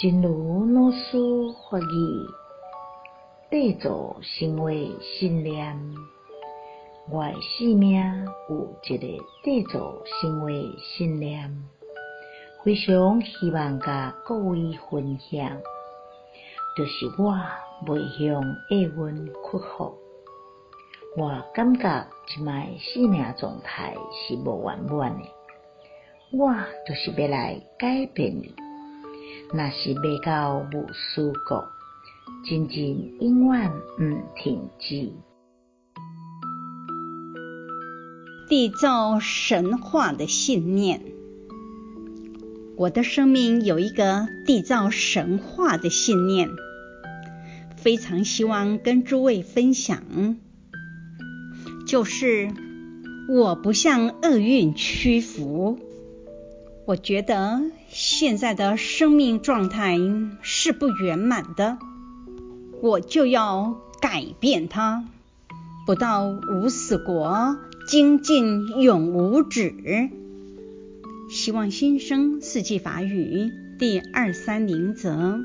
真如老师法语，缔造成为信念。我的生命有一个缔造成为信念，非常希望甲各位分享，就是我未向厄运屈服。我感觉即摆生命状态是无圆满的，我就是要来改变你。若是未到无思过，真正永远毋停止。缔造神话的信念，我的生命有一个缔造神话的信念，非常希望跟诸位分享，就是我不向厄运屈服。我觉得现在的生命状态是不圆满的，我就要改变它，不到无死国，精进永无止。希望新生四季法语第二三零则。